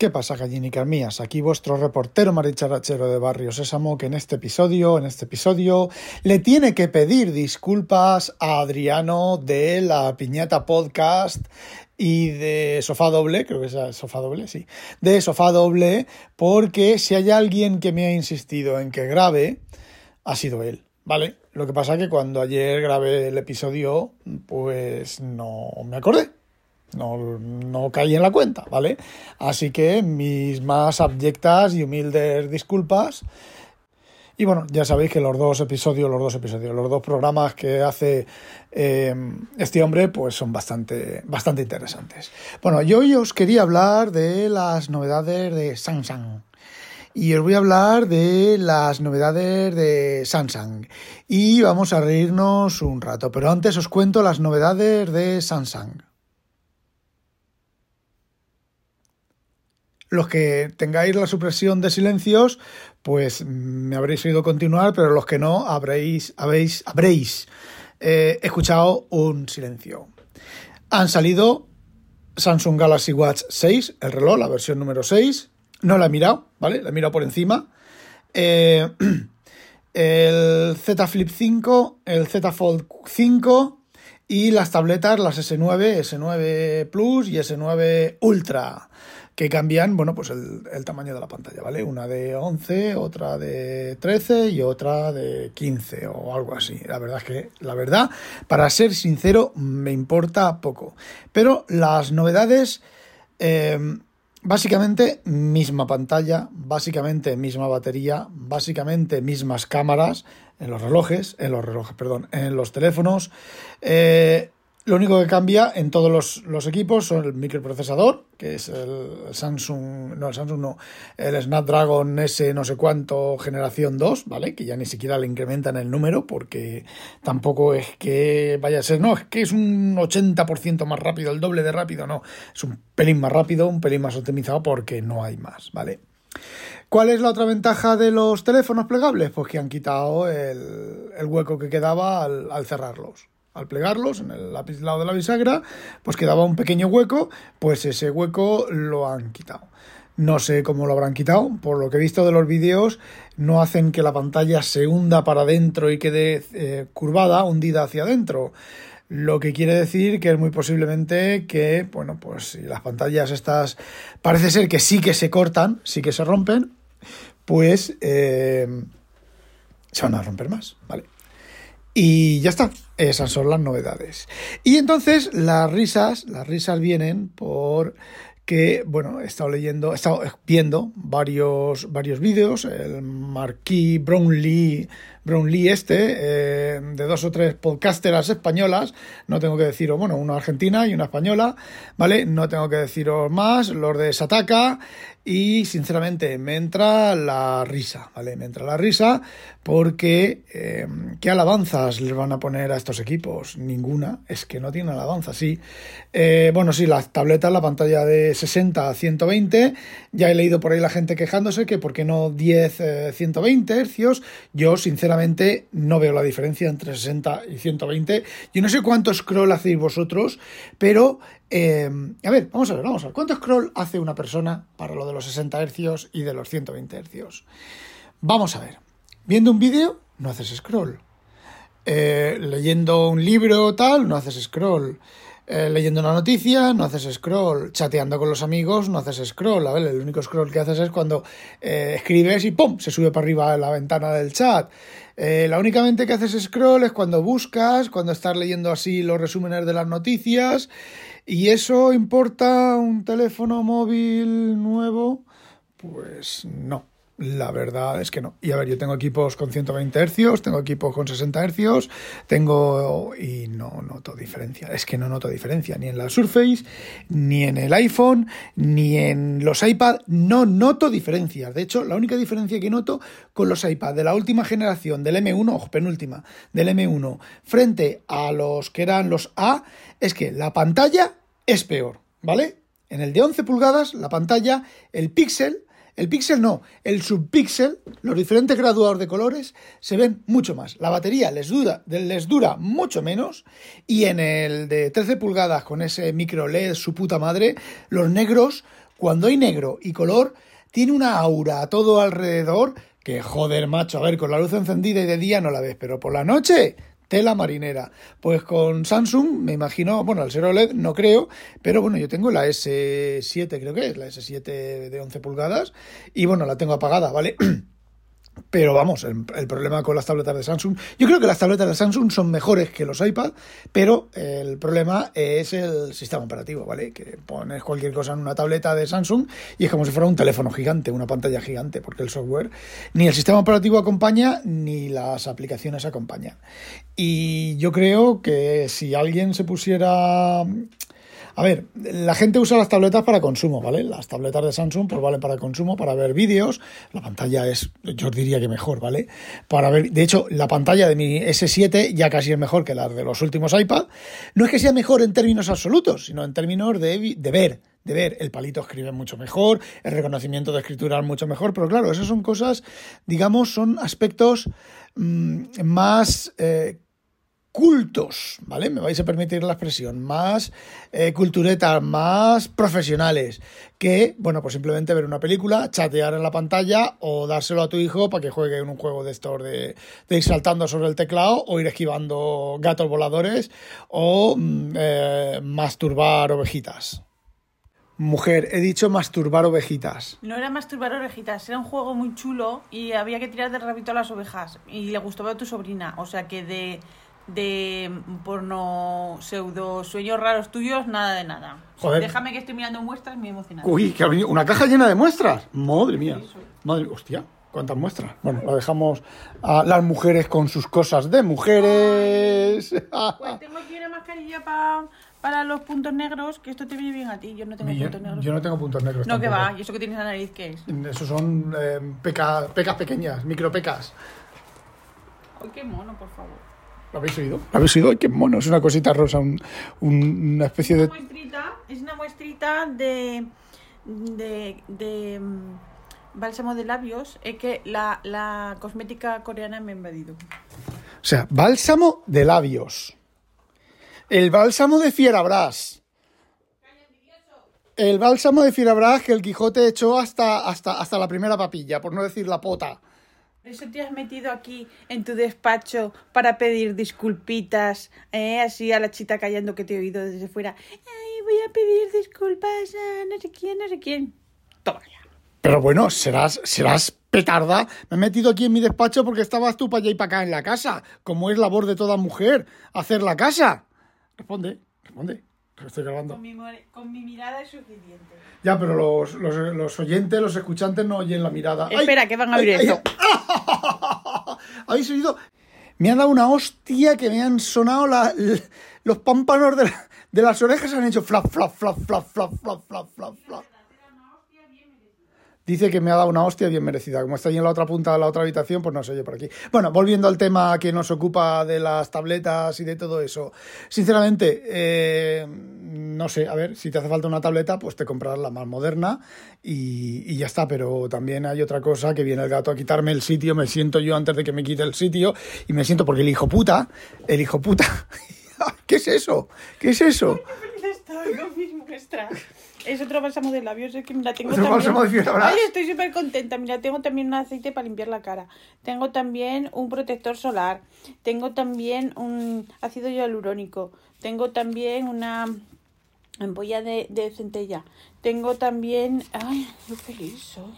¿Qué pasa, gallinicas mías? Aquí vuestro reportero maricharachero de Barrio Sésamo, que en este episodio, en este episodio, le tiene que pedir disculpas a Adriano de la Piñata Podcast y de Sofá Doble, creo que es Sofá Doble, sí, de Sofá Doble, porque si hay alguien que me ha insistido en que grabe, ha sido él, ¿vale? Lo que pasa que cuando ayer grabé el episodio, pues no me acordé. No, no caí en la cuenta, ¿vale? Así que mis más abyectas y humildes disculpas. Y bueno, ya sabéis que los dos episodios, los dos episodios, los dos programas que hace eh, este hombre, pues son bastante, bastante interesantes. Bueno, yo hoy os quería hablar de las novedades de Samsung. Y os voy a hablar de las novedades de Samsung. Y vamos a reírnos un rato. Pero antes os cuento las novedades de Samsung. Los que tengáis la supresión de silencios, pues me habréis oído continuar, pero los que no, habréis, eh, escuchado un silencio. Han salido Samsung Galaxy Watch 6, el reloj, la versión número 6. No la he mirado, ¿vale? La he mirado por encima. Eh, el Z Flip 5, el Z Fold 5 y las tabletas, las S9, S9 Plus y S9 Ultra que cambian, bueno, pues el, tamaño de la pantalla, ¿vale? Una de 11, otra de 13 y otra de 15 o algo así. La verdad es que, la verdad, para ser sincero, me importa poco. Pero las novedades, em, básicamente misma pantalla, básicamente misma batería, básicamente mismas cámaras en los relojes, en los relojes, perdón, en los teléfonos. Eh, lo único que cambia en todos los, equipos son el microprocesador, que es el Samsung, no, el Samsung no, el Snapdragon S no sé cuánto generación 2, ¿vale? Que ya ni siquiera le incrementan el número porque tampoco es que vaya a ser, no, es que es un 80% más rápido, el doble de rápido, no, es un pelín más rápido, un pelín más optimizado porque no hay más, ¿vale? ¿Cuál es la otra ventaja de los teléfonos plegables? Pues que han quitado el, hueco que quedaba al cerrarlos al plegarlos en el lado de la bisagra, pues quedaba un pequeño hueco, pues ese hueco lo han quitado. No sé cómo lo habrán quitado, por lo que he visto de los vídeos, no hacen que la pantalla se hunda para adentro y quede eh, curvada, hundida hacia adentro. Lo que quiere decir que es muy posiblemente que, bueno, pues si las pantallas estas parece ser que sí que se cortan, sí que se rompen, pues eh, se van a romper más, ¿vale? Y ya está, esas son las novedades. Y entonces las risas, las risas vienen por que, bueno, he estado leyendo, he estado viendo varios, varios vídeos, el Marquis Brownlee, Brownlee este, eh, de dos o tres podcasteras españolas, no tengo que deciros, bueno, una argentina y una española, ¿vale? No tengo que deciros más, los de Sataka, y sinceramente me entra la risa, ¿vale? Me entra la risa porque eh, ¿qué alabanzas les van a poner a estos equipos? Ninguna, es que no tienen alabanza, sí. Eh, bueno, sí, las tabletas, la pantalla de 60 a 120, ya he leído por ahí la gente quejándose que por qué no 10 120 hercios, yo sinceramente no veo la diferencia entre 60 y 120, yo no sé cuánto scroll hacéis vosotros, pero Em, a ver, vamos a ver, vamos a ver. ¿Cuánto scroll hace una persona para lo de los 60 Hz y de los 120 Hz? Vamos a ver. Viendo un vídeo, no haces scroll. Eh, leyendo un libro tal, no haces scroll. Eh, leyendo una noticia, no haces scroll. Chateando con los amigos, no haces scroll. A ver, el único scroll que haces es cuando eh, escribes y ¡pum! se sube para arriba la ventana del chat. la únicamente que haces scroll es cuando buscas, cuando estás leyendo así los resúmenes de las noticias ¿Y eso importa un teléfono móvil nuevo? Pues no. La verdad es que no. Y a ver, yo tengo equipos con 120 Hz, tengo equipos con 60 Hz, tengo... y no noto diferencia. Es que no noto diferencia, ni en la Surface, ni en el iPhone, ni en los iPad, no noto diferencia. De hecho, la única diferencia que noto con los iPad de la última generación, del M1, ojo, penúltima, del M1, frente a los que eran los A, es que la pantalla es peor, ¿vale? En el de 11 pulgadas, la pantalla, el píxel el píxel no, el subpíxel, los diferentes graduados de colores se ven mucho más. La batería les dura, les dura mucho menos y en el de 13 pulgadas con ese micro LED, su puta madre, los negros, cuando hay negro y color, tiene una aura a todo alrededor que joder, macho, a ver, con la luz encendida y de día no la ves, pero por la noche tela marinera. Pues con Samsung, me imagino, bueno, el ser OLED no creo, pero bueno, yo tengo la S7, creo que es, la S7 de 11 pulgadas, y bueno, la tengo apagada, ¿vale? Pero vamos, el, problema con las tabletas de Samsung, yo creo que las tabletas de Samsung son mejores que los iPad, pero el problema es el sistema operativo, ¿vale? Que pones cualquier cosa en una tableta de Samsung y es como si fuera un teléfono gigante, una pantalla gigante, porque el software, ni el sistema operativo acompaña, ni las aplicaciones acompañan. Y yo creo que si alguien se pusiera a ver, la gente usa las tabletas para consumo, ¿vale? Las tabletas de Samsung pues valen para consumo, para ver vídeos. La pantalla es, yo diría que mejor, ¿vale? Para ver, de hecho, la pantalla de mi S7 ya casi es mejor que la de los últimos iPad. No es que sea mejor en términos absolutos, sino en términos de, ver, de ver. El palito escribe mucho mejor, el reconocimiento de escritura es mucho mejor, pero claro, esas son cosas, digamos, son aspectos mmm, más eh, cultos, ¿vale? Me vais a permitir la expresión, más eh, culturetas, más profesionales, que, bueno, pues simplemente ver una película, chatear en la pantalla o dárselo a tu hijo para que juegue en un juego de estos de, ir saltando sobre el teclado o ir esquivando gatos voladores o mm, eh, masturbar ovejitas. Mujer, he dicho masturbar ovejitas. No era masturbar ovejitas, era un juego muy chulo y había que tirar del rabito a las ovejas. Y le gustó a tu sobrina. O sea que de de porno pseudo sueños raros tuyos, nada de nada. Joder. Déjame que estoy mirando muestras, me emocionado. Uy, que ha venido una caja llena de muestras. Madre mía. Madre, hostia, cuántas muestras. Bueno, la dejamos a las mujeres con sus cosas de mujeres. Pues tengo aquí una mascarilla para los puntos negros, que esto te viene bien a ti. Yo no tengo puntos negros. Yo no tengo puntos negros. No, que va. ¿Y eso que tienes en la nariz qué es? Eso son eh, pecas pequeñas, micropecas. Ay, qué mono, por favor. ¿Lo habéis oído? ¿Lo habéis oído? ¡Ay, qué mono! Es una cosita rosa, una especie de... es una muestrita de, de, mm, bálsamo de labios. Es que la, cosmética coreana me ha invadido. O sea, bálsamo de labios. El bálsamo de Fierabras. El bálsamo de Fierabras que el Quijote echó hasta, hasta, hasta la primera papilla, por no decir la pota. Eso te has metido aquí en tu despacho para pedir disculpitas, ¿eh? así a la chita callando que te he oído desde fuera. Voy a pedir disculpas a no sé quién, no sé quién. Toma. Pero bueno, serás, serás petarda. Me he metido aquí en mi despacho porque estabas tú para allá y para acá en la casa, como es labor de toda mujer, hacer la casa. Responde, responde. Estoy grabando. Con mi, con mi mirada es suficiente. Ya, pero los, los, los, oyentes, los escuchantes no oyen la mirada. Espera, que van a oír esto. ¿Habéis oído? Me han dado una hostia que me han sonado la, los pámpanos de, de, las orejas, han hecho flap, flap, flap, flap, flap, flap, flap, flap, flap. Dice que me ha dado una hostia bien merecida. Como está ahí en la otra punta de la otra habitación, pues no se oye por aquí. Bueno, volviendo al tema que nos ocupa de las tabletas y de todo eso. Sinceramente, eh, no sé, a ver, si te hace falta una tableta, pues te comprarás la más moderna y, ya está. Pero también hay otra cosa, que viene el gato a quitarme el sitio, me siento yo antes de que me quite el sitio y me siento porque el hijo puta, el hijo puta... ¿Qué es eso? ¿Qué es eso? Estoy con mis muestras. Es otro bálsamo de labios, es que mira, tengo también... Ay, estoy súper contenta. Mira, tengo también un aceite para limpiar la cara. Tengo también un protector solar. Tengo también un ácido hialurónico. Tengo también una ampolla de, de centella. Tengo también... Ay, qué feliz soy.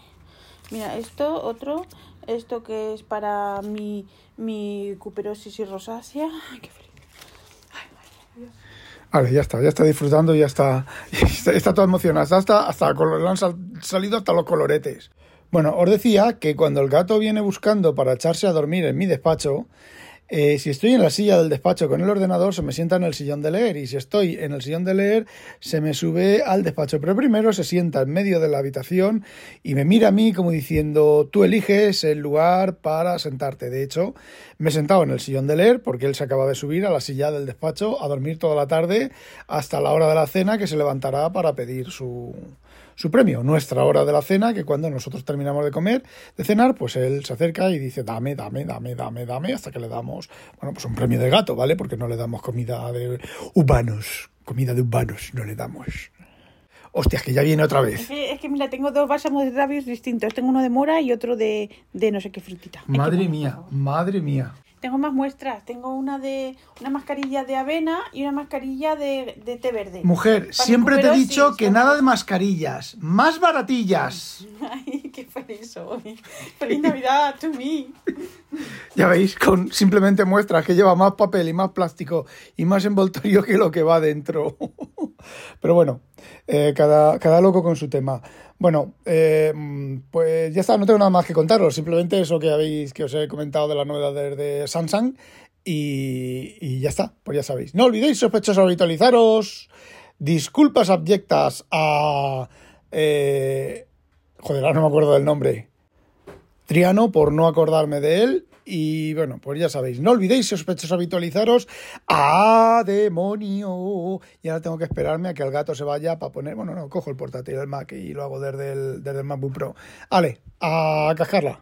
Mira, esto, otro... Esto que es para mi, mi cuperosis y rosácea. Ay, qué feliz. Vale, ya está, ya está disfrutando, ya está, está, está todo emocionado, hasta, hasta, han salido hasta los coloretes. Bueno, os decía que cuando el gato viene buscando para echarse a dormir en mi despacho, eh, si estoy en la silla del despacho con el ordenador, se me sienta en el sillón de leer. Y si estoy en el sillón de leer, se me sube al despacho. Pero primero se sienta en medio de la habitación y me mira a mí como diciendo, tú eliges el lugar para sentarte. De hecho, me he sentado en el sillón de leer porque él se acaba de subir a la silla del despacho a dormir toda la tarde hasta la hora de la cena que se levantará para pedir su, su premio, nuestra hora de la cena, que cuando nosotros terminamos de comer, de cenar, pues él se acerca y dice, dame, dame, dame, dame, dame, hasta que le damos, bueno, pues un premio de gato, ¿vale? Porque no le damos comida de humanos, comida de humanos, no le damos. Hostias, que ya viene otra vez. Es que, mira, tengo dos bálsamos de labios distintos. Tengo uno de mora y otro de, de no sé qué frutita. Madre mía, madre mía. Tengo más muestras. Tengo una de una mascarilla de avena y una mascarilla de, de té verde. Mujer, siempre te he dicho que nada de mascarillas. Más baratillas. Ay, qué feliz soy. Feliz Navidad to me. Ya veis, con simplemente muestras que lleva más papel y más plástico y más envoltorio que lo que va dentro. Pero bueno, eh, cada, cada loco con su tema. Bueno, eh, pues ya está, no tengo nada más que contaros, simplemente eso que habéis, que os he comentado de las novedades de Samsung y, ya está, pues ya sabéis. No olvidéis, sospechosos, habitualizaros, disculpas abyectas a... Eh, joder, ahora no me acuerdo del nombre. Triano por no acordarme de él y bueno, pues ya sabéis, no olvidéis, sospechosos, habitualizaros. ¡Ah, demonio! Y ahora tengo que esperarme a que el gato se vaya para poner. Bueno, no, cojo el portátil del Mac y lo hago desde el, desde el MacBook Pro. Vale, a cascarla.